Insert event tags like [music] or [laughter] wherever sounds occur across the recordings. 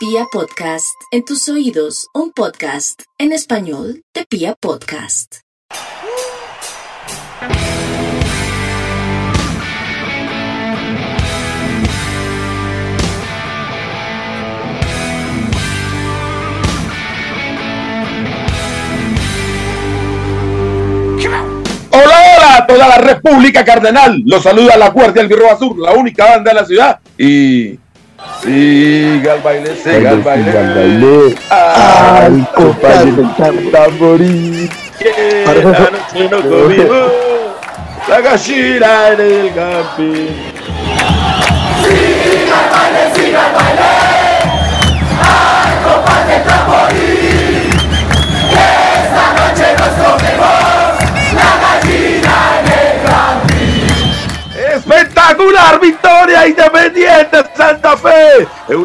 Pia Podcast, en tus oídos, un podcast en español de Pia Podcast. Hola, hola a toda la República Cardenal. Los saluda la Guardia del Birro Azul, la única banda de la ciudad. Y siga el baile, siga el baile. Siga el baile. Ay, compadre, noche no comimos la gallina en el camping.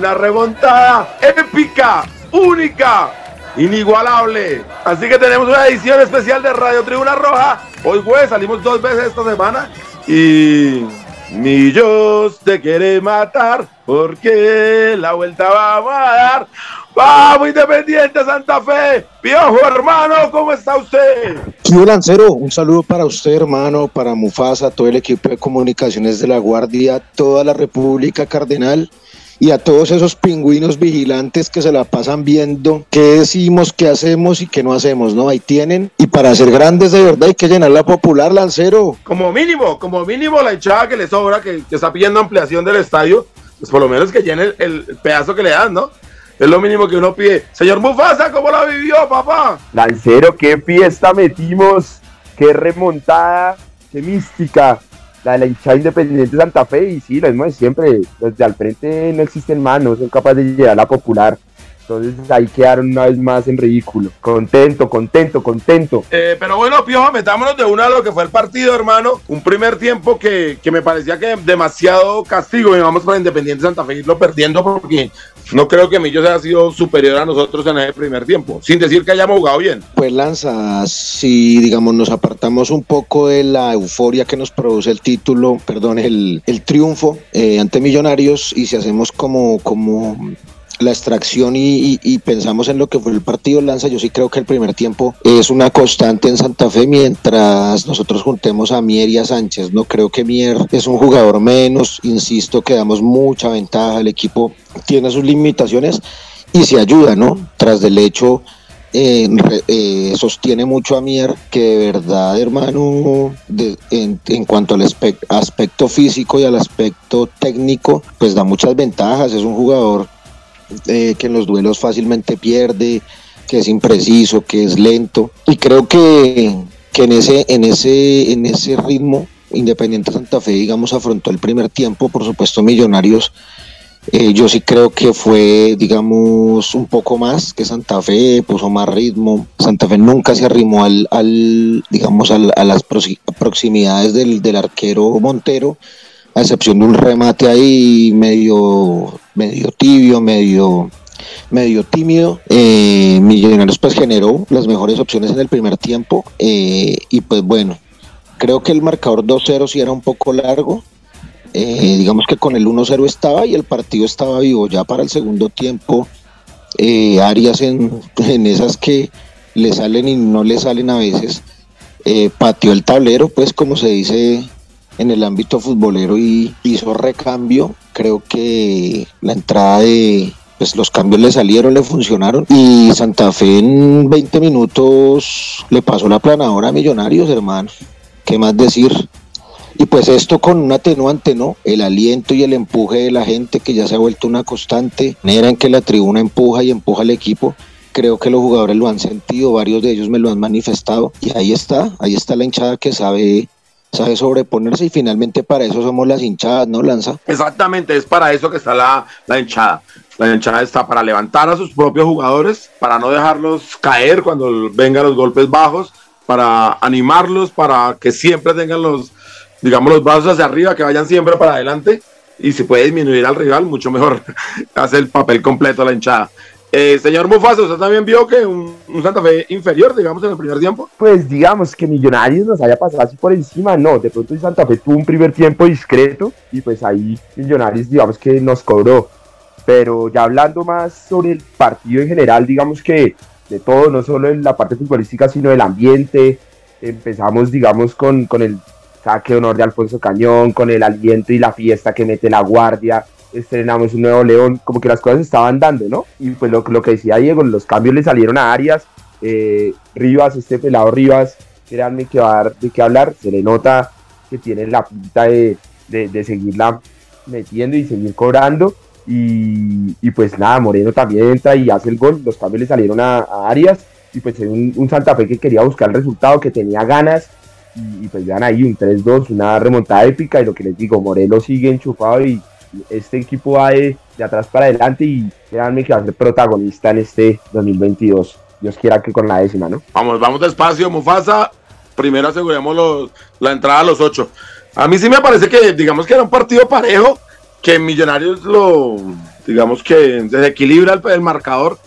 Una remontada épica, única, inigualable. Así que tenemos una edición especial de Radio Tribuna Roja. Hoy jueves salimos dos veces esta semana y Millos te quiere matar porque la vuelta vamos a dar. Vamos Independiente Santa Fe. Piojo hermano, ¿cómo está usted? Tío Lancero, un saludo para usted, hermano, para Mufasa, todo el equipo de comunicaciones de la Guardia, toda la República Cardenal y a todos esos pingüinos vigilantes que se la pasan viendo qué decimos, qué hacemos y qué no hacemos, ¿no? Ahí tienen. Y para ser grandes de verdad hay que llenar la popular, Lancero. Como mínimo, como mínimo la hinchada que le sobra, que, que está pidiendo ampliación del estadio, pues por lo menos que llene el, el pedazo que le dan, ¿no? Es lo mínimo que uno pide. Señor Mufasa, ¿cómo la vivió, papá? Lancero, qué fiesta metimos, qué remontada, qué mística. La de la hinchada independiente de Santa Fe, y sí, lo mismo de siempre. Desde al frente no existen manos, son capaces de llegar a la popular. Entonces ahí quedaron una vez más en ridículo. Contento, contento, contento. Eh, pero bueno, Piojo, metámonos de una a lo que fue el partido, hermano. Un primer tiempo que, que me parecía que demasiado castigo. Y vamos para Independiente Santa Fe irlo perdiendo porque no creo que Millos haya sido superior a nosotros en ese primer tiempo. Sin decir que hayamos jugado bien. Pues Lanza, si digamos nos apartamos un poco de la euforia que nos produce el título, perdón, el, el triunfo eh, ante Millonarios y si hacemos como, como la extracción y, pensamos en lo que fue el partido Lanza, yo sí creo que el primer tiempo es una constante en Santa Fe mientras nosotros juntemos a Mier y a Sánchez. No creo que Mier es un jugador menos, insisto que damos mucha ventaja, el equipo tiene sus limitaciones y se ayuda, ¿no? Tras del hecho, eh, eh, sostiene mucho a Mier que de verdad, hermano, en, cuanto al aspecto, aspecto físico y al aspecto técnico, pues da muchas ventajas, es un jugador eh, que en los duelos fácilmente pierde, que es impreciso, que es lento. Y creo que, que en, ese, en, ese, en ese ritmo, Independiente Santa Fe, digamos, afrontó el primer tiempo, por supuesto, Millonarios. Eh, yo sí creo que fue, digamos, un poco más que Santa Fe, puso más ritmo. Santa Fe nunca se arrimó al, al digamos, al, a las proximidades del, del arquero Montero a excepción de un remate ahí medio, medio tibio, medio, medio tímido. Eh, Millonarios pues generó las mejores opciones en el primer tiempo eh, y pues bueno, creo que el marcador 2-0 sí era un poco largo. Eh, digamos que con el 1-0 estaba y el partido estaba vivo ya para el segundo tiempo. Eh, Arias en, en, esas que le salen y no le salen a veces. pateó el tablero, pues como se dice en el ámbito futbolero y hizo recambio. Creo que la entrada de pues los cambios le salieron, le funcionaron y Santa Fe en 20 minutos le pasó la planadora a Millonarios, hermano. ¿Qué más decir? Y pues esto con un atenuante, ¿no? El aliento y el empuje de la gente que ya se ha vuelto una constante, manera en que la tribuna empuja y empuja al equipo. Creo que los jugadores lo han sentido, varios de ellos me lo han manifestado y ahí está, ahí está la hinchada que sabe sabe sobreponerse y finalmente para eso somos las hinchadas, ¿no, Lanza? Exactamente, es para eso que está la, la hinchada. La hinchada está para levantar a sus propios jugadores, para no dejarlos caer cuando vengan los golpes bajos, para animarlos, para que siempre tengan los, digamos, los brazos hacia arriba, que vayan siempre para adelante. Y si puede disminuir al rival, mucho mejor. [laughs] Hace el papel completo la hinchada. Eh, señor Mufasa, ¿usted también vio que un, un, Santa Fe inferior, digamos, en el primer tiempo? Pues digamos que Millonarios nos haya pasado así por encima, no, de pronto Santa Fe tuvo un primer tiempo discreto y pues ahí Millonarios, digamos que nos cobró. Pero ya hablando más sobre el partido en general, digamos que de todo, no solo en la parte futbolística, sino del ambiente. Empezamos, digamos, con, con el saque de honor de Alfonso Cañón, con el aliento y la fiesta que mete la guardia. Estrenamos un nuevo León, como que las cosas estaban dando, ¿no? Y pues lo, lo que decía Diego, los cambios le salieron a Arias. Eh, Rivas, este pelado Rivas, créanme que va a dar de qué hablar. Se le nota que tiene la pinta de, de, seguirla metiendo y seguir cobrando. Y, y, pues nada, Moreno también entra y hace el gol. Los cambios le salieron a, a Arias. Y pues un, un, Santa Fe que quería buscar el resultado, que tenía ganas. Y, y pues vean ahí un 3-2, una remontada épica. Y lo que les digo, Moreno sigue enchufado y este equipo va de, atrás para adelante. Y créanme que va a ser protagonista en este 2022. Dios quiera que con la décima, ¿no? Vamos, vamos despacio, Mufasa. Primero aseguremos los, la entrada a los ocho. A mí sí me parece que, digamos que era un partido parejo que Millonarios lo, digamos que desequilibra el, el, marcador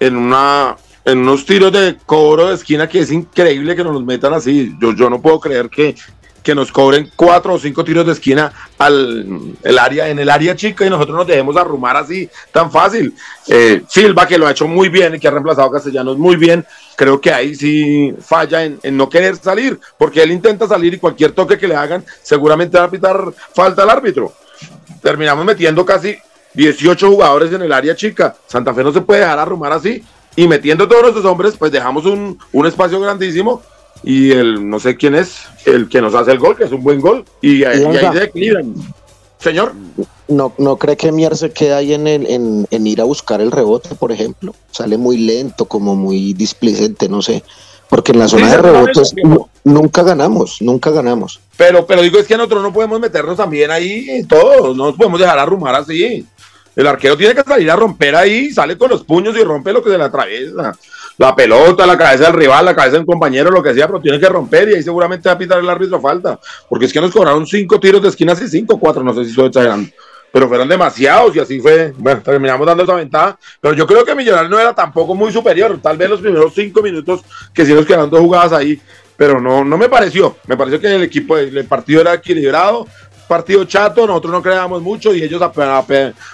en una en unos tiros de cobro de esquina que es increíble que nos los metan así. Yo, yo no puedo creer que, que nos cobren cuatro o cinco tiros de esquina al el área, en el área chica y nosotros nos dejemos arrumar así tan fácil. Eh, Silva, que lo ha hecho muy bien y que ha reemplazado a Castellanos muy bien, creo que ahí sí falla en, no querer salir, porque él intenta salir y cualquier toque que le hagan seguramente va a pitar falta al árbitro terminamos metiendo casi 18 jugadores en el área chica. Santa Fe no se puede dejar arrumar así. Y metiendo todos nuestros hombres, pues dejamos un, un, espacio grandísimo. Y el, no sé quién es, el que nos hace el gol, que es un buen gol. Y, y ahí se equilibran. Señor. No, no cree que Mier se queda ahí en, el, en, en, ir a buscar el rebote, por ejemplo. Sale muy lento, como muy displicente, no sé. Porque en la zona sí, de rebotes no, nunca ganamos, nunca ganamos. Pero, pero digo, es que nosotros no podemos meternos también ahí todos, no nos podemos dejar arrumar así. El arquero tiene que salir a romper ahí, sale con los puños y rompe lo que se le atraviesa. La pelota, la cabeza del rival, la cabeza del compañero, lo que sea, pero tiene que romper y ahí seguramente va a pitar el árbitro falta. Porque es que nos cobraron cinco tiros de esquina y cinco, cuatro, no sé si estoy exagerando pero fueron demasiados y así fue. Bueno, terminamos dando esa ventaja. Pero yo creo que Millonarios no era tampoco muy superior. Tal vez los primeros cinco minutos que sí nos quedaron dos jugadas ahí, pero no, no me pareció. Me pareció que el equipo, el partido era equilibrado. Partido chato, nosotros no creábamos mucho y ellos apenas,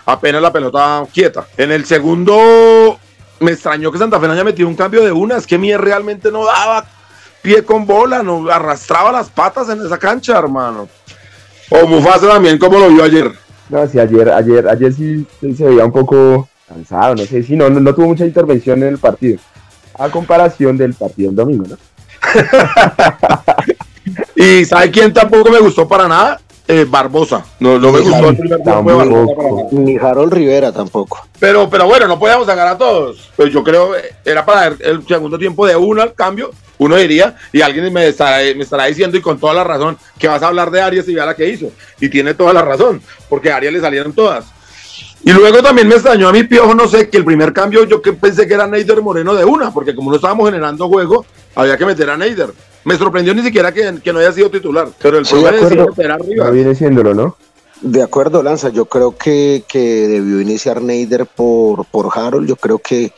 apenas la pelota quieta. En el segundo, me extrañó que Santa Fe no haya metido un cambio de una. Es que Mier realmente no daba pie con bola, no arrastraba las patas en esa cancha, hermano. O Mufasa también, como lo vio ayer. No, sí, ayer, ayer, ayer sí, sí, se veía un poco cansado, no sé si no, no, no, tuvo mucha intervención en el partido. A comparación del partido del domingo, ¿no? [laughs] y ¿sabe quién tampoco me gustó para nada? Eh, Barbosa. No, no me gustó el primer tiempo de Barbosa para nada. Ni Harold Rivera tampoco. Pero, pero bueno, no podíamos sacar a todos. Pues yo creo era para el segundo tiempo de uno al cambio uno diría, y alguien me estará, me estará diciendo y con toda la razón, que vas a hablar de Arias y vea la que hizo. Y tiene toda la razón, porque a Arias le salieron todas. Y luego también me extrañó a mi piojo, no sé, que el primer cambio yo que pensé que era Neider Moreno de una, porque como no estábamos generando juego, había que meter a Neider. Me sorprendió ni siquiera que, que no haya sido titular, pero el Sí, acuerdo. meter arriba. Ya viene siéndolo, ¿no? De acuerdo, Lanza, yo creo que, que debió iniciar Neider por, por Harold. Yo creo que,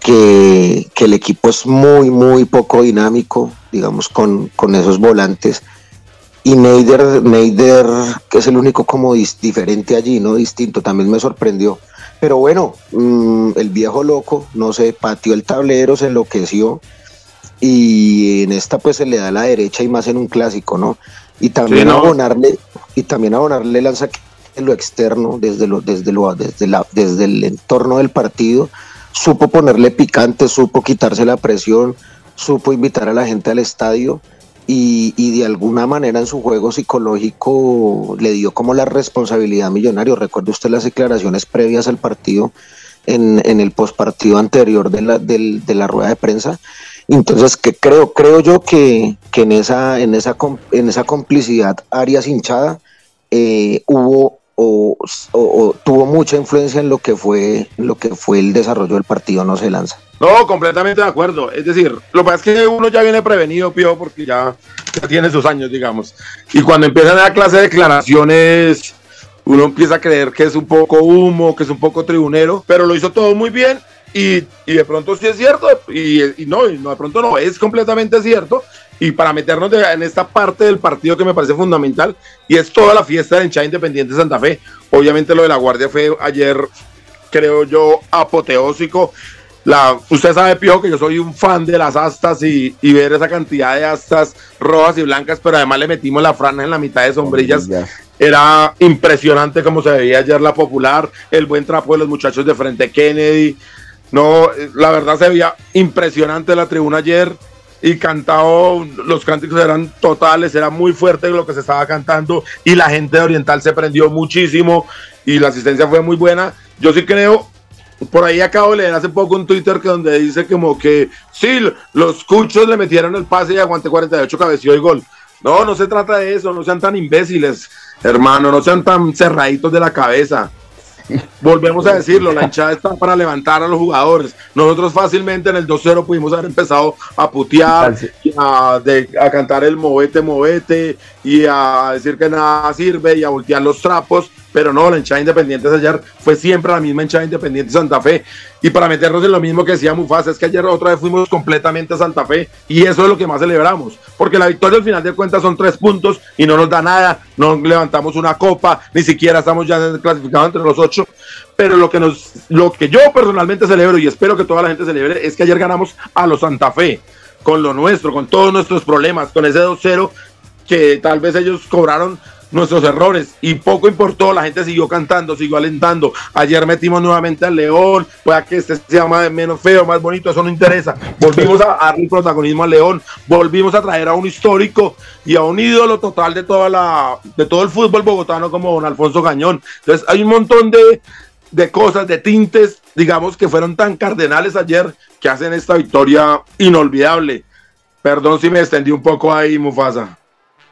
que, que el equipo es muy, muy poco dinámico, digamos, con, con esos volantes. Y Neider, Neider, que es el único como dis- diferente allí, ¿no? Distinto, también me sorprendió. Pero bueno, mm, el viejo loco, no sé, pateó el tablero, se enloqueció. Y en esta pues se le da la derecha y más en un clásico, ¿no? Y también Sí, ¿no? abonarle, y también abonarle lanza en lo externo, desde lo, desde lo, desde la, desde el entorno del partido, supo ponerle picante, supo quitarse la presión, supo invitar a la gente al estadio y, y de alguna manera en su juego psicológico le dio como la responsabilidad a millonario. Recuerde usted las declaraciones previas al partido en, en el postpartido anterior de la, del- de la rueda de prensa. Entonces, que creo, creo yo que, que en, esa, en, esa, en esa complicidad Arias hinchada eh, hubo o, tuvo mucha influencia en lo que fue lo que fue el desarrollo del partido, no se lanza. No, completamente de acuerdo. Es decir, lo que pasa es que uno ya viene prevenido, Pío, porque ya, ya tiene sus años, digamos. Y cuando empiezan a dar clase de declaraciones, uno empieza a creer que es un poco humo, que es un poco tribunero, pero lo hizo todo muy bien. Y, y de pronto sí es cierto, y, y no, y no, de pronto no, es completamente cierto y para meternos en esta parte del partido que me parece fundamental, y es toda la fiesta de hinchada independiente de Santa Fe. Obviamente lo de la Guardia fue ayer, creo yo, apoteósico. La, usted sabe, Pío, que yo soy un fan de las astas y, ver esa cantidad de astas rojas y blancas, pero además le metimos la franja en la mitad de sombrillas. Era impresionante cómo se veía ayer la popular, el buen trapo de los muchachos de frente Kennedy. No, la verdad se veía impresionante la tribuna ayer y cantado, los cánticos eran totales, era muy fuerte lo que se estaba cantando y la gente de Oriental se prendió muchísimo y la asistencia fue muy buena. Yo sí creo, por ahí acabo de leer hace poco un Twitter que donde dice como que sí, los cuchos le metieron el pase y aguante 48 cabeció y gol. No, no se trata de eso, no sean tan imbéciles, hermano, no sean tan cerraditos de la cabeza. Volvemos a decirlo, la hinchada está para levantar a los jugadores. Nosotros fácilmente en el 2-0 pudimos haber empezado a putear, a, a cantar el movete, movete y a decir que nada sirve y a voltear los trapos pero no, la hinchada independiente de ayer fue siempre la misma hinchada independiente de Santa Fe. Y para meternos en lo mismo que decía Mufasa, es que ayer otra vez fuimos completamente a Santa Fe y eso es lo que más celebramos, porque la victoria al final de cuentas son tres puntos y no nos da nada, no levantamos una copa, ni siquiera estamos ya clasificados entre los ocho. Pero lo que, nos, lo que yo personalmente celebro y espero que toda la gente celebre es que ayer ganamos a los Santa Fe, con lo nuestro, con todos nuestros problemas, con ese 2-0 que tal vez ellos cobraron nuestros errores y poco importó, la gente siguió cantando, siguió alentando. Ayer metimos nuevamente al León, pueda que este sea más, menos feo, más bonito, eso no interesa. Volvimos a darle protagonismo al León, volvimos a traer a un histórico y a un ídolo total de toda la de todo el fútbol bogotano como don Alfonso Gañón. Entonces hay un montón de, de cosas, de tintes, digamos, que fueron tan cardenales ayer que hacen esta victoria inolvidable. Perdón si me extendí un poco ahí, Mufasa.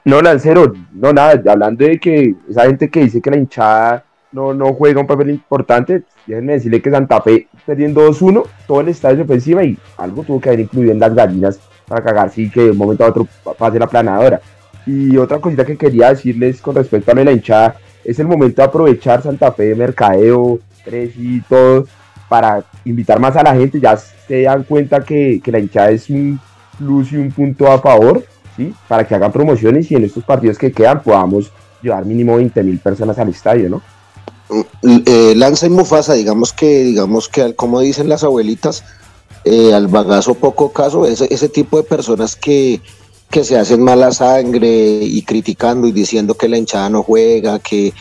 No, Lancero, no nada, hablando de que esa gente que dice que la hinchada no, no juega un papel importante, déjenme decirle que Santa Fe perdiendo 2-1, todo el estadio encima y algo tuvo que haber incluido en las gallinas para cagar, sí, que de un momento a otro pase la planadora. Y otra cosita que quería decirles con respecto a la hinchada, es el momento de aprovechar Santa Fe, Mercadeo, Tres y todo, para invitar más a la gente, ya se dan cuenta que, que la hinchada es un plus y un punto a favor para que hagan promociones y en estos partidos que quedan podamos llevar mínimo 20 mil personas al estadio, ¿no? Mm, eh, Lanza y Mufasa, digamos que, digamos que, como dicen las abuelitas, eh, al bagazo poco caso, ese, ese tipo de personas que, que se hacen mala sangre y criticando y diciendo que la hinchada no juega, que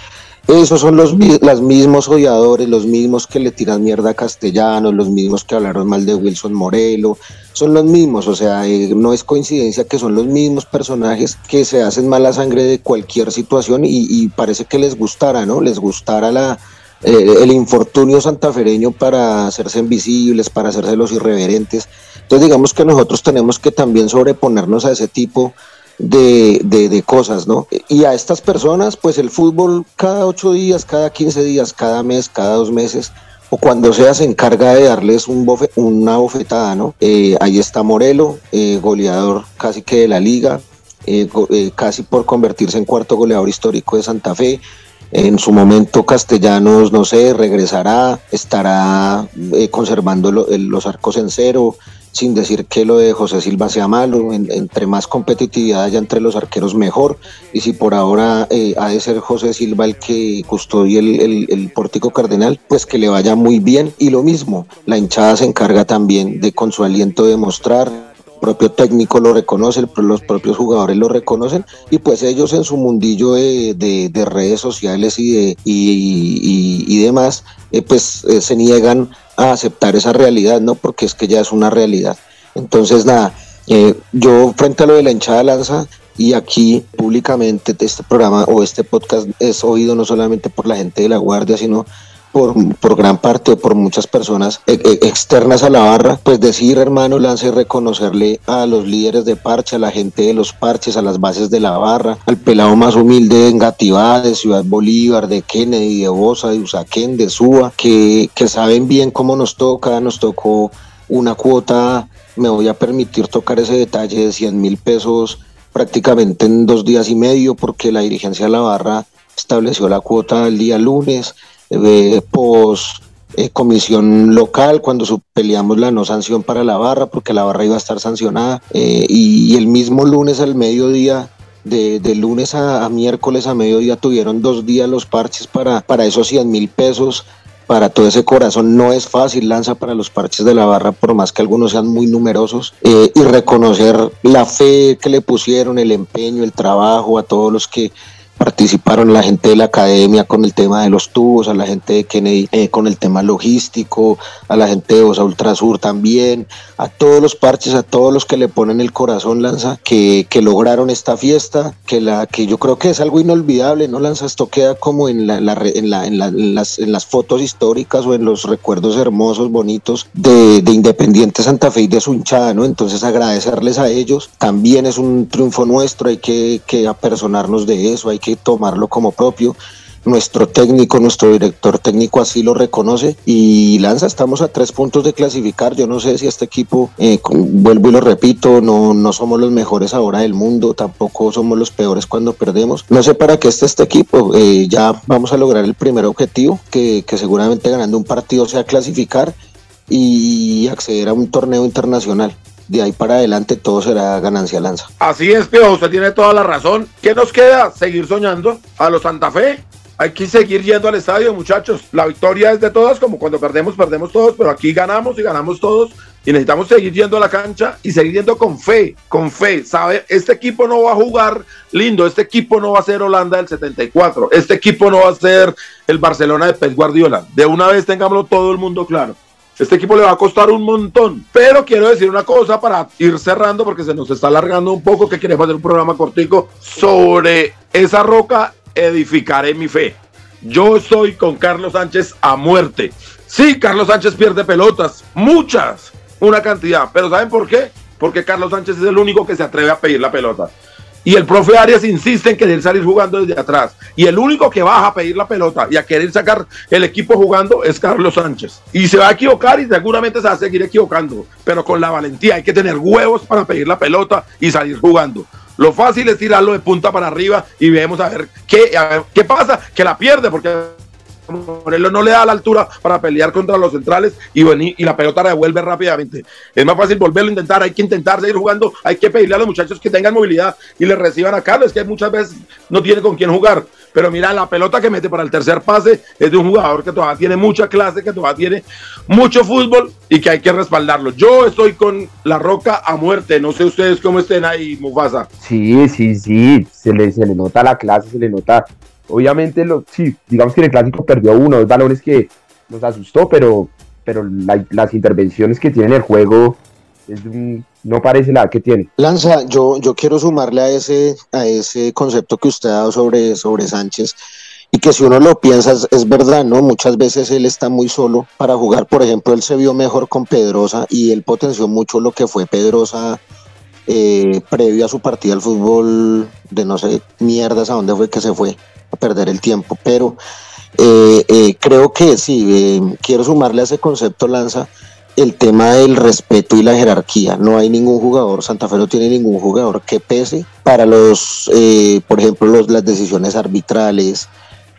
esos son los, los mismos odiadores, los mismos que le tiran mierda a Castellanos, los mismos que hablaron mal de Wilson Morelo, son los mismos, o sea, eh, no es coincidencia que son los mismos personajes que se hacen mala sangre de cualquier situación y, parece que les gustara, ¿no? Les gustara la, eh, el infortunio santafereño para hacerse invisibles, para hacerse los irreverentes. Entonces digamos que nosotros tenemos que también sobreponernos a ese tipo de, de, cosas, ¿no? Y a estas personas, pues el fútbol cada ocho días, cada quince días, cada mes, cada dos meses, o cuando sea se encarga de darles un una bofetada, ¿no? Eh, ahí está Morelo, eh, goleador casi que de la liga, eh, casi por convertirse en cuarto goleador histórico de Santa Fe. En su momento Castellanos, no sé, regresará, estará conservando los arcos en cero, sin decir que lo de José Silva sea malo, entre más competitividad haya entre los arqueros mejor, y si por ahora eh, ha de ser José Silva el que custodie el, el, pórtico cardenal, pues que le vaya muy bien, y lo mismo, la hinchada se encarga también de con su aliento demostrar el propio técnico lo reconoce, los propios jugadores lo reconocen y pues ellos en su mundillo de, redes sociales y, de, y, demás, eh, pues eh, se niegan a aceptar esa realidad, ¿no? Porque es que ya es una realidad. Entonces, nada, eh, yo frente a lo de la hinchada lanza y aquí públicamente este programa o este podcast es oído no solamente por la gente de la Guardia, sino por, por gran parte o por muchas personas eh, eh, externas a la barra, pues decir, hermano, lance reconocerle a los líderes de parche, a la gente de los parches, a las bases de la barra, al pelado más humilde de Engativá, de Ciudad Bolívar, de Kennedy, de Bosa, de Usaquén, de Suba, que, que saben bien cómo nos toca, nos tocó una cuota, me voy a permitir tocar ese detalle de 100 mil pesos prácticamente en dos días y medio porque la dirigencia de la barra estableció la cuota el día lunes, pos eh, comisión local cuando peleamos la no sanción para la barra, porque la barra iba a estar sancionada. Eh, y, el mismo lunes al mediodía de, lunes a, miércoles a mediodía tuvieron dos días los parches para, para esos 100 mil pesos. Para todo ese corazón no es fácil, lanza para los parches de la barra, por más que algunos sean muy numerosos, eh, y reconocer la fe que le pusieron, el empeño, el trabajo a todos los que participaron la gente de la academia con el tema de los tubos, a la gente de Kennedy eh, con el tema logístico, a la gente de Osa Ultrasur también, a todos los parches, a todos los que le ponen el corazón, Lanza, que, que lograron esta fiesta, que la que yo creo que es algo inolvidable, ¿no, Lanza? Esto queda como en, la, la, en, la, en, las, en las fotos históricas o en los recuerdos hermosos, bonitos de, de Independiente Santa Fe y de su hinchada, ¿no? Entonces agradecerles a ellos, también es un triunfo nuestro, hay que, que apersonarnos de eso, hay que tomarlo como propio. Nuestro técnico, nuestro director técnico así lo reconoce y Lanza, estamos a tres puntos de clasificar. Yo no sé si este equipo, eh, vuelvo y lo repito, no, no somos los mejores ahora del mundo, tampoco somos los peores cuando perdemos. No sé para qué está este equipo. Eh, ya vamos a lograr el primer objetivo, que, que seguramente ganando un partido sea clasificar y acceder a un torneo internacional de ahí para adelante todo será ganancia lanza. Así es, Pio, usted tiene toda la razón. ¿Qué nos queda? Seguir soñando a los Santa Fe. Hay que seguir yendo al estadio, muchachos. La victoria es de todos, como cuando perdemos, perdemos todos, pero aquí ganamos y ganamos todos. Y necesitamos seguir yendo a la cancha y seguir yendo con fe, con fe. ¿Sabe? Este equipo no va a jugar lindo, este equipo no va a ser Holanda del 74, este equipo no va a ser el Barcelona de Pep Guardiola. De una vez tengámoslo todo el mundo claro. Este equipo le va a costar un montón. Pero quiero decir una cosa para ir cerrando, porque se nos está alargando un poco, que queremos hacer un programa cortico sobre esa roca edificaré mi fe. Yo estoy con Carlos Sánchez a muerte. Sí, Carlos Sánchez pierde pelotas, muchas, una cantidad. Pero ¿saben por qué? Porque Carlos Sánchez es el único que se atreve a pedir la pelota. Y el profe Arias insiste en querer salir jugando desde atrás. Y el único que baja a pedir la pelota y a querer sacar el equipo jugando es Carlos Sánchez. Y se va a equivocar y seguramente se va a seguir equivocando. Pero con la valentía hay que tener huevos para pedir la pelota y salir jugando. Lo fácil es tirarlo de punta para arriba y vemos a ver qué, qué pasa, que la pierde porque Morelos no le da la altura para pelear contra los centrales y, y la pelota devuelve rápidamente. Es más fácil volverlo a intentar, hay que intentar seguir jugando, hay que pedirle a los muchachos que tengan movilidad y le reciban a Carlos, que muchas veces no tiene con quién jugar. Pero mira, la pelota que mete para el tercer pase es de un jugador que todavía tiene mucha clase, que todavía tiene mucho fútbol y que hay que respaldarlo. Yo estoy con la roca a muerte, no sé ustedes cómo estén ahí, Mufasa. Sí, sí, sí, se le, se le nota la clase, se le nota Obviamente, lo, sí, digamos que en el clásico perdió uno, dos balones que nos asustó, pero, pero las intervenciones que tiene en el juego no parece la que tiene. Lanza, yo, yo quiero sumarle a ese, a ese concepto que usted ha dado sobre, sobre Sánchez y que si uno lo piensa es, verdad, ¿no? Muchas veces él está muy solo para jugar, por ejemplo, él se vio mejor con Pedrosa y él potenció mucho lo que fue Pedrosa eh, previo a su partida al fútbol de no sé mierdas a dónde fue que se fue perder el tiempo, pero eh, eh, creo que sí, eh, quiero sumarle a ese concepto, Lanza, el tema del respeto y la jerarquía. No hay ningún jugador, Santa Fe no tiene ningún jugador que pese para los, por ejemplo, los, las decisiones arbitrales,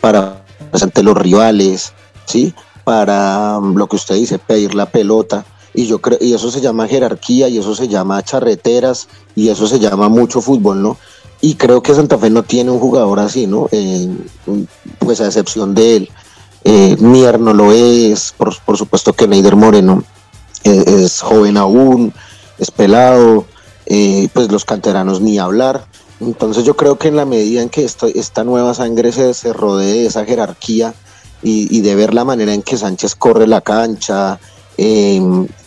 para ante los rivales, ¿sí? para um, lo que usted dice, pedir la pelota. Y yo creo, y eso se llama jerarquía, y eso se llama charreteras, y eso se llama mucho fútbol, ¿no? Y creo que Santa Fe no tiene un jugador así, ¿no? Eh, pues a excepción de él. Eh, Mier no lo es, por, supuesto que Neider Moreno eh, es joven aún, es pelado, eh, pues los canteranos ni hablar. Entonces yo creo que en la medida en que esta nueva sangre se, se rodee de esa jerarquía y, de ver la manera en que Sánchez corre la cancha,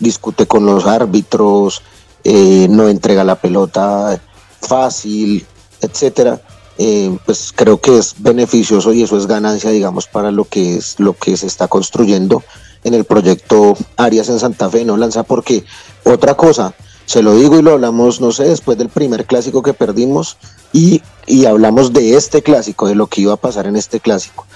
discute con los árbitros, no entrega la pelota fácil, etcétera, eh, pues creo que es beneficioso y eso es ganancia, digamos, para lo que es lo que se está construyendo en el proyecto Arias en Santa Fe, no lanza porque otra cosa, se lo digo y lo hablamos, no sé, después del primer clásico que perdimos y, y hablamos de este clásico, de lo que iba a pasar en este clásico.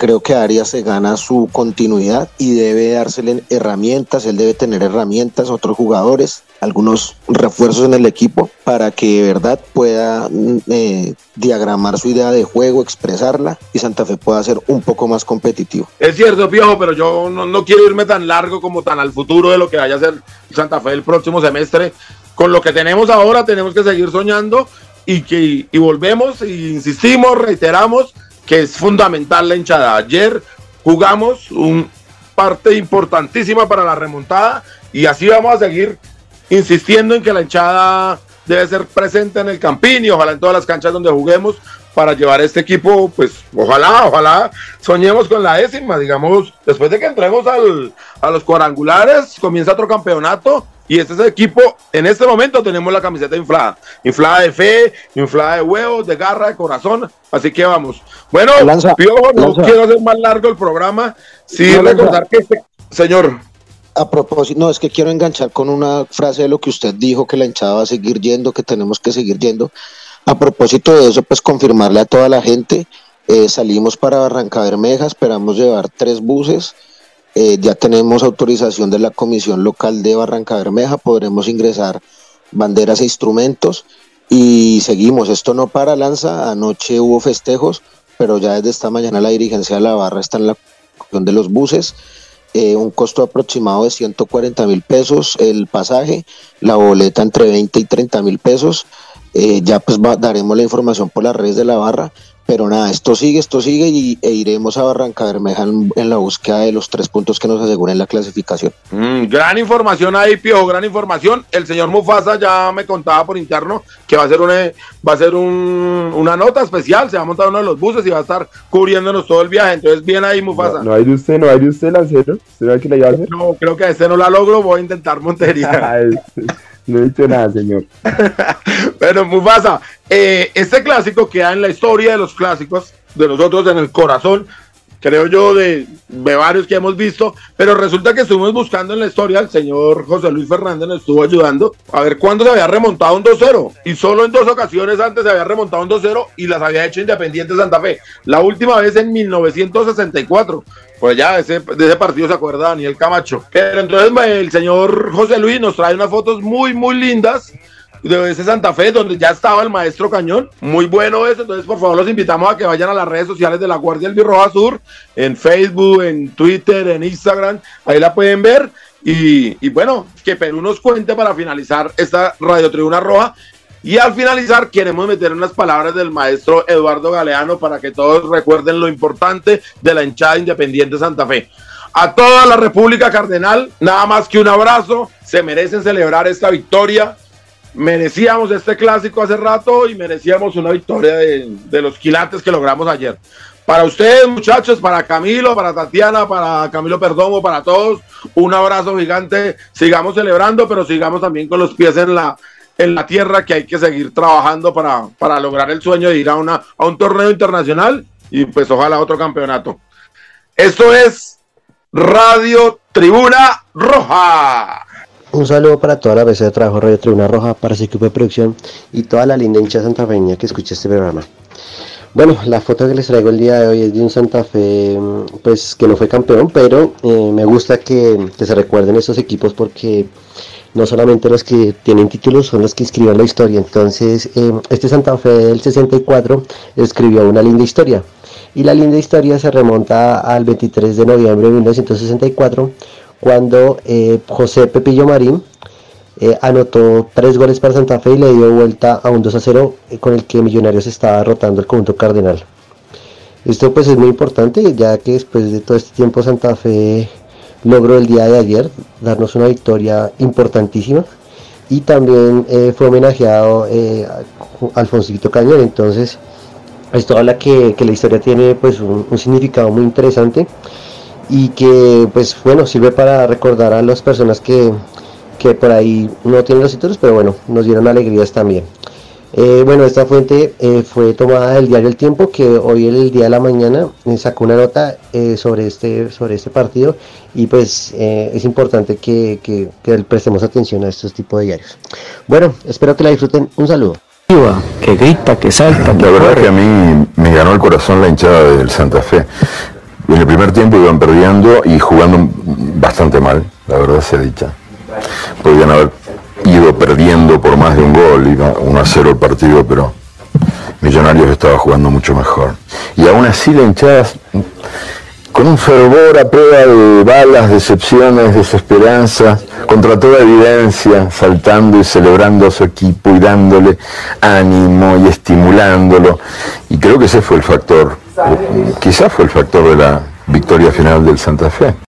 Creo que Arias se gana su continuidad y debe dársele herramientas, él debe tener herramientas, otros jugadores, algunos refuerzos en el equipo para que de verdad pueda mm, eh, diagramar su idea de juego, expresarla y Santa Fe pueda ser un poco más competitivo. Es cierto, Piojo, pero yo no, no quiero irme tan largo como tan al futuro de lo que vaya a ser Santa Fe el próximo semestre. Con lo que tenemos ahora tenemos que seguir soñando y que y volvemos e insistimos, reiteramos que es fundamental la hinchada. Ayer jugamos un parte importantísima para la remontada y así vamos a seguir insistiendo en que la hinchada debe ser presente en el campín y ojalá en todas las canchas donde juguemos para llevar este equipo, pues ojalá, ojalá soñemos con la décima, digamos, después de que entremos al, a los cuadrangulares, comienza otro campeonato y este es el equipo, en este momento tenemos la camiseta inflada, inflada de fe, inflada de huevos, de garra, de corazón, así que vamos. Bueno, Lanza, Piojo, no Lanza. quiero hacer más largo el programa, sí No, Lanza. recordar que este, señor, A propósito, no, es que quiero enganchar con una frase de lo que usted dijo, que la hinchada va a seguir yendo, que tenemos que seguir yendo. A propósito de eso, pues confirmarle a toda la gente, eh, salimos para Barranca Bermeja, esperamos llevar tres buses, eh, ya tenemos autorización de la Comisión Local de Barranca Bermeja, podremos ingresar banderas e instrumentos y seguimos, esto no para lanza, anoche hubo festejos, pero ya desde esta mañana la dirigencia de la barra está en la cuestión de los buses, eh, un costo aproximado de 140 mil pesos el pasaje, la boleta entre 20 y 30 mil pesos. Eh, ya pues daremos la información por las redes de la barra, pero nada, esto sigue, esto sigue y, e iremos a Barranca Bermeja en, en la búsqueda de los tres puntos que nos aseguren la clasificación. Mm, gran información ahí, Piojo, gran información. El señor Mufasa ya me contaba por interno que va a ser una, va a ser un- una nota especial, se va a montar uno de los buses y va a estar cubriéndonos todo el viaje. Entonces, bien ahí, Mufasa. No, no hay de usted, no hay de usted, Lancero. ¿Usted sabe que la iba a hacer? No, creo que a este no la logro, voy a intentar [laughs] Montería. No he dicho nada, señor. [laughs] Pero Mufasa, eh, este clásico queda en la historia de los clásicos, de nosotros en el corazón, creo yo, de, de varios que hemos visto, pero resulta que estuvimos buscando en la historia, el señor José Luis Fernández nos estuvo ayudando a ver cuándo se había remontado un 2-0, y solo en dos ocasiones antes se había remontado un 2-0 y las había hecho Independiente Santa Fe. La última vez en 1964. Pues ya ese, de ese partido se acuerda Daniel Camacho. Pero entonces el señor José Luis nos trae unas fotos muy, muy lindas de ese Santa Fe, donde ya estaba el maestro Cañón. Muy bueno eso. Entonces, por favor, los invitamos a que vayan a las redes sociales de la Guardia Albirroja Sur, en Facebook, en Twitter, en Instagram. Ahí la pueden ver. Y, bueno, que Perú nos cuente para finalizar esta Radio Tribuna Roja. Y al finalizar, queremos meter unas palabras del maestro Eduardo Galeano para que todos recuerden lo importante de la hinchada independiente Santa Fe. A toda la República Cardenal, nada más que un abrazo. Se merecen celebrar esta victoria merecíamos este clásico hace rato y merecíamos una victoria de, los quilates que logramos ayer. Para ustedes, muchachos, para Camilo, para Tatiana, para Camilo Perdomo, para todos, un abrazo gigante. Sigamos celebrando, pero sigamos también con los pies en la, en la tierra, que hay que seguir trabajando para, para lograr el sueño de ir a, una, a un torneo internacional y pues ojalá otro campeonato. Esto es Radio Tribuna Roja. Un saludo para toda la mesa de trabajo Radio Tribuna Roja, para su equipo de producción y toda la linda hincha santafeña que escucha este programa. Bueno, la foto que les traigo el día de hoy es de un Santa Fe, mm, pues que no fue campeón, pero eh, me gusta que, se recuerden esos equipos porque no solamente los que tienen títulos son los que escriben la historia. Entonces, eh, este Santa Fe del 64 escribió una linda historia. Y la linda historia se remonta al 23 de noviembre de 1964, cuando eh, José Pepillo Marín eh, anotó tres goles para Santa Fe y le dio vuelta a un 2 a 0 eh, con el que Millonarios estaba derrotando el conjunto cardenal. Esto pues es muy importante ya que después de todo este tiempo Santa Fe logró el día de ayer darnos una victoria importantísima y también fue homenajeado eh, a Alfonsito Cañón entonces esto habla que, que la historia tiene pues un significado muy interesante y que pues bueno sirve para recordar a las personas que, que por ahí no tienen los títulos pero bueno nos dieron alegrías también Eh, bueno esta fuente eh, fue tomada del diario El Tiempo que hoy el día de la mañana eh, sacó una nota eh, sobre este sobre este partido y pues eh, es importante que, que, que prestemos atención a estos tipos de diarios bueno espero que la disfruten un saludo que grita, que salta, que La verdad corre. que a mí me ganó el corazón la hinchada del Santa Fe. En el primer tiempo iban perdiendo y jugando bastante mal, la verdad se dicha. Podrían haber ido perdiendo por más de un gol, iba 1 a 0 el partido, pero Millonarios estaba jugando mucho mejor. Y aún así la hinchada, con un fervor a prueba de balas, decepciones, desesperanzas, contra toda evidencia, saltando y celebrando a su equipo y dándole ánimo y estimulándolo. Y creo que ese fue el factor, quizás fue el factor de la victoria final del Santa Fe.